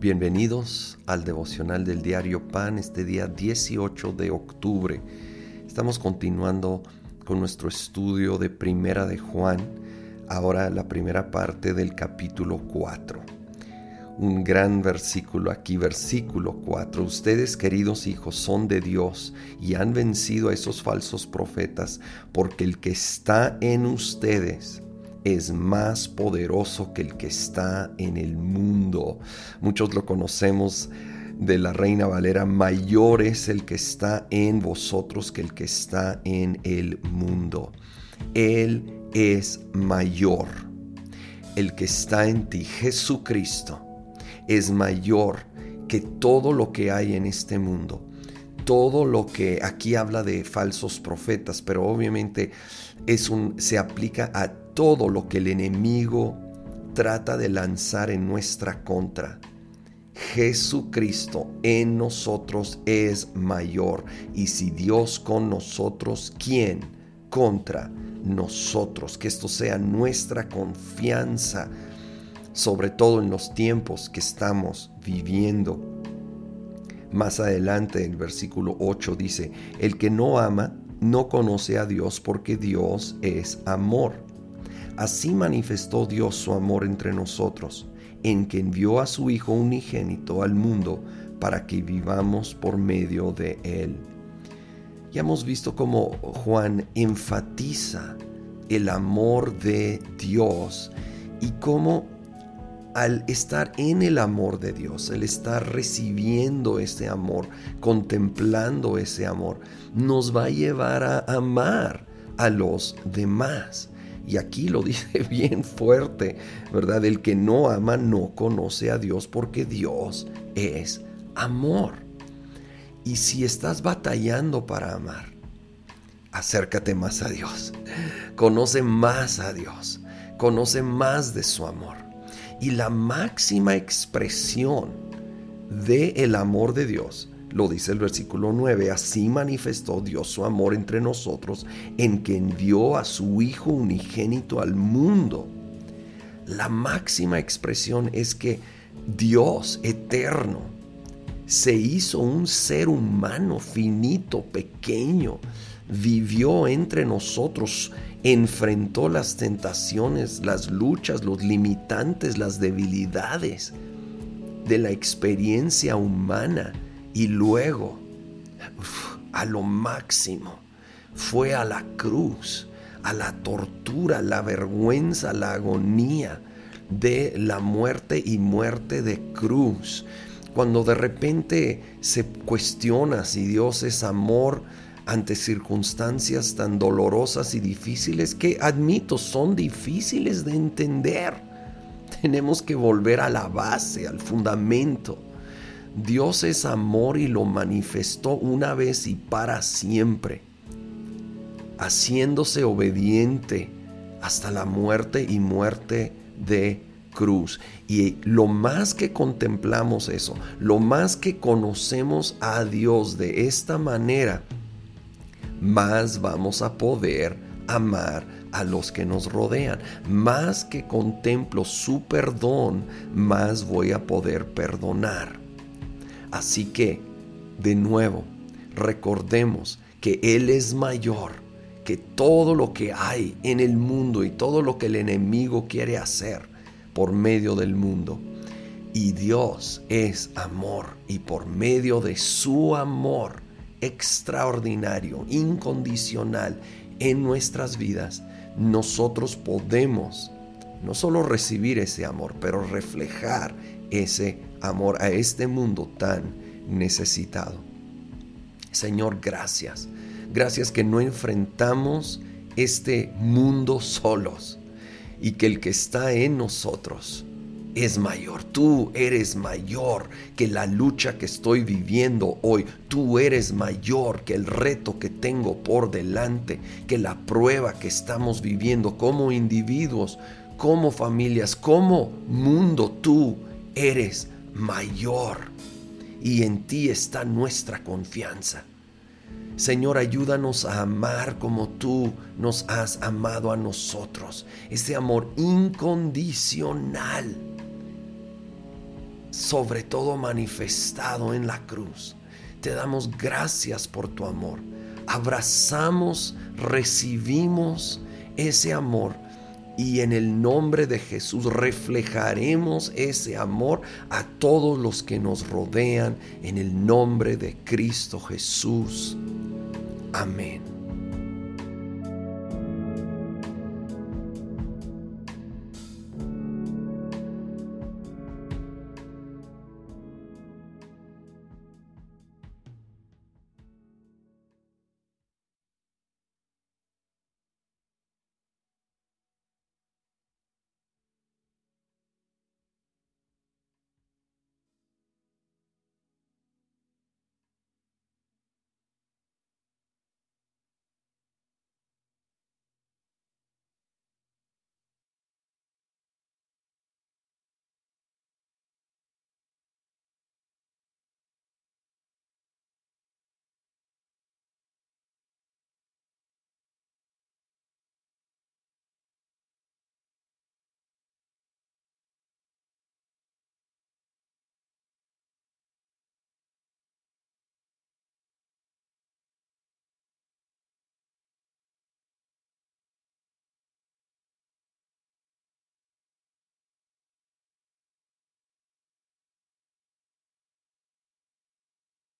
Bienvenidos al devocional del diario Pan este día 18 de octubre. Estamos continuando con nuestro estudio de Primera de Juan, ahora la primera parte del capítulo 4. Un gran versículo aquí, versículo 4. Ustedes, queridos hijos, son de Dios y han vencido a esos falsos profetas, porque el que está en ustedes es más poderoso que el que está en el mundo. Muchos lo conocemos de la Reina Valera, mayor es el que está en vosotros que el que está en el mundo. Él es mayor. El que está en ti, Jesucristo, es mayor que todo lo que hay en este mundo. Todo lo que aquí habla de falsos profetas, pero obviamente es un, se aplica a todo lo que el enemigo trata de lanzar en nuestra contra. Jesucristo en nosotros es mayor. Y si Dios con nosotros, ¿quién contra nosotros? Que esto sea nuestra confianza, sobre todo en los tiempos que estamos viviendo. Más adelante el versículo 8 dice, el que no ama no conoce a Dios porque Dios es amor. Así manifestó Dios su amor entre nosotros, en que envió a su Hijo unigénito al mundo para que vivamos por medio de Él. Ya hemos visto cómo Juan enfatiza el amor de Dios y cómo al estar en el amor de Dios, al estar recibiendo ese amor, contemplando ese amor, nos va a llevar a amar a los demás. Y aquí lo dice bien fuerte, ¿verdad? El que no ama no conoce a Dios porque Dios es amor. Y si estás batallando para amar, acércate más a Dios. Conoce más a Dios. Conoce más de su amor y la máxima expresión de el amor de Dios, lo dice el versículo 9, así manifestó Dios su amor entre nosotros en que envió a su Hijo unigénito al mundo. La máxima expresión es que Dios eterno se hizo un ser humano finito, pequeño, vivió entre nosotros, enfrentó las tentaciones, las luchas, los limitantes, las debilidades de la experiencia humana y luego a lo máximo fue a la cruz, a la tortura, la vergüenza, la agonía de la muerte y muerte de cruz. Cuando de repente se cuestiona si Dios es amor, ante circunstancias tan dolorosas y difíciles que admito son difíciles de entender. Tenemos que volver a la base, al fundamento. Dios es amor y lo manifestó una vez y para siempre, haciéndose obediente hasta la muerte y muerte de cruz. Y lo más que contemplamos eso, lo más que conocemos a Dios de esta manera, más vamos a poder amar a los que nos rodean. Más que contemplo su perdón, más voy a poder perdonar. Así que, de nuevo, recordemos que Él es mayor que todo lo que hay en el mundo y todo lo que el enemigo quiere hacer por medio del mundo. Y Dios es amor y por medio de su amor, extraordinario, incondicional en nuestras vidas, nosotros podemos no solo recibir ese amor, pero reflejar ese amor a este mundo tan necesitado. Señor, gracias. Gracias que no enfrentamos este mundo solos y que el que está en nosotros es mayor, tú eres mayor que la lucha que estoy viviendo hoy, tú eres mayor que el reto que tengo por delante, que la prueba que estamos viviendo como individuos, como familias, como mundo, tú eres mayor y en ti está nuestra confianza. Señor, ayúdanos a amar como tú nos has amado a nosotros. Ese amor incondicional sobre todo manifestado en la cruz. Te damos gracias por tu amor. Abrazamos, recibimos ese amor y en el nombre de Jesús reflejaremos ese amor a todos los que nos rodean en el nombre de Cristo Jesús. Amén.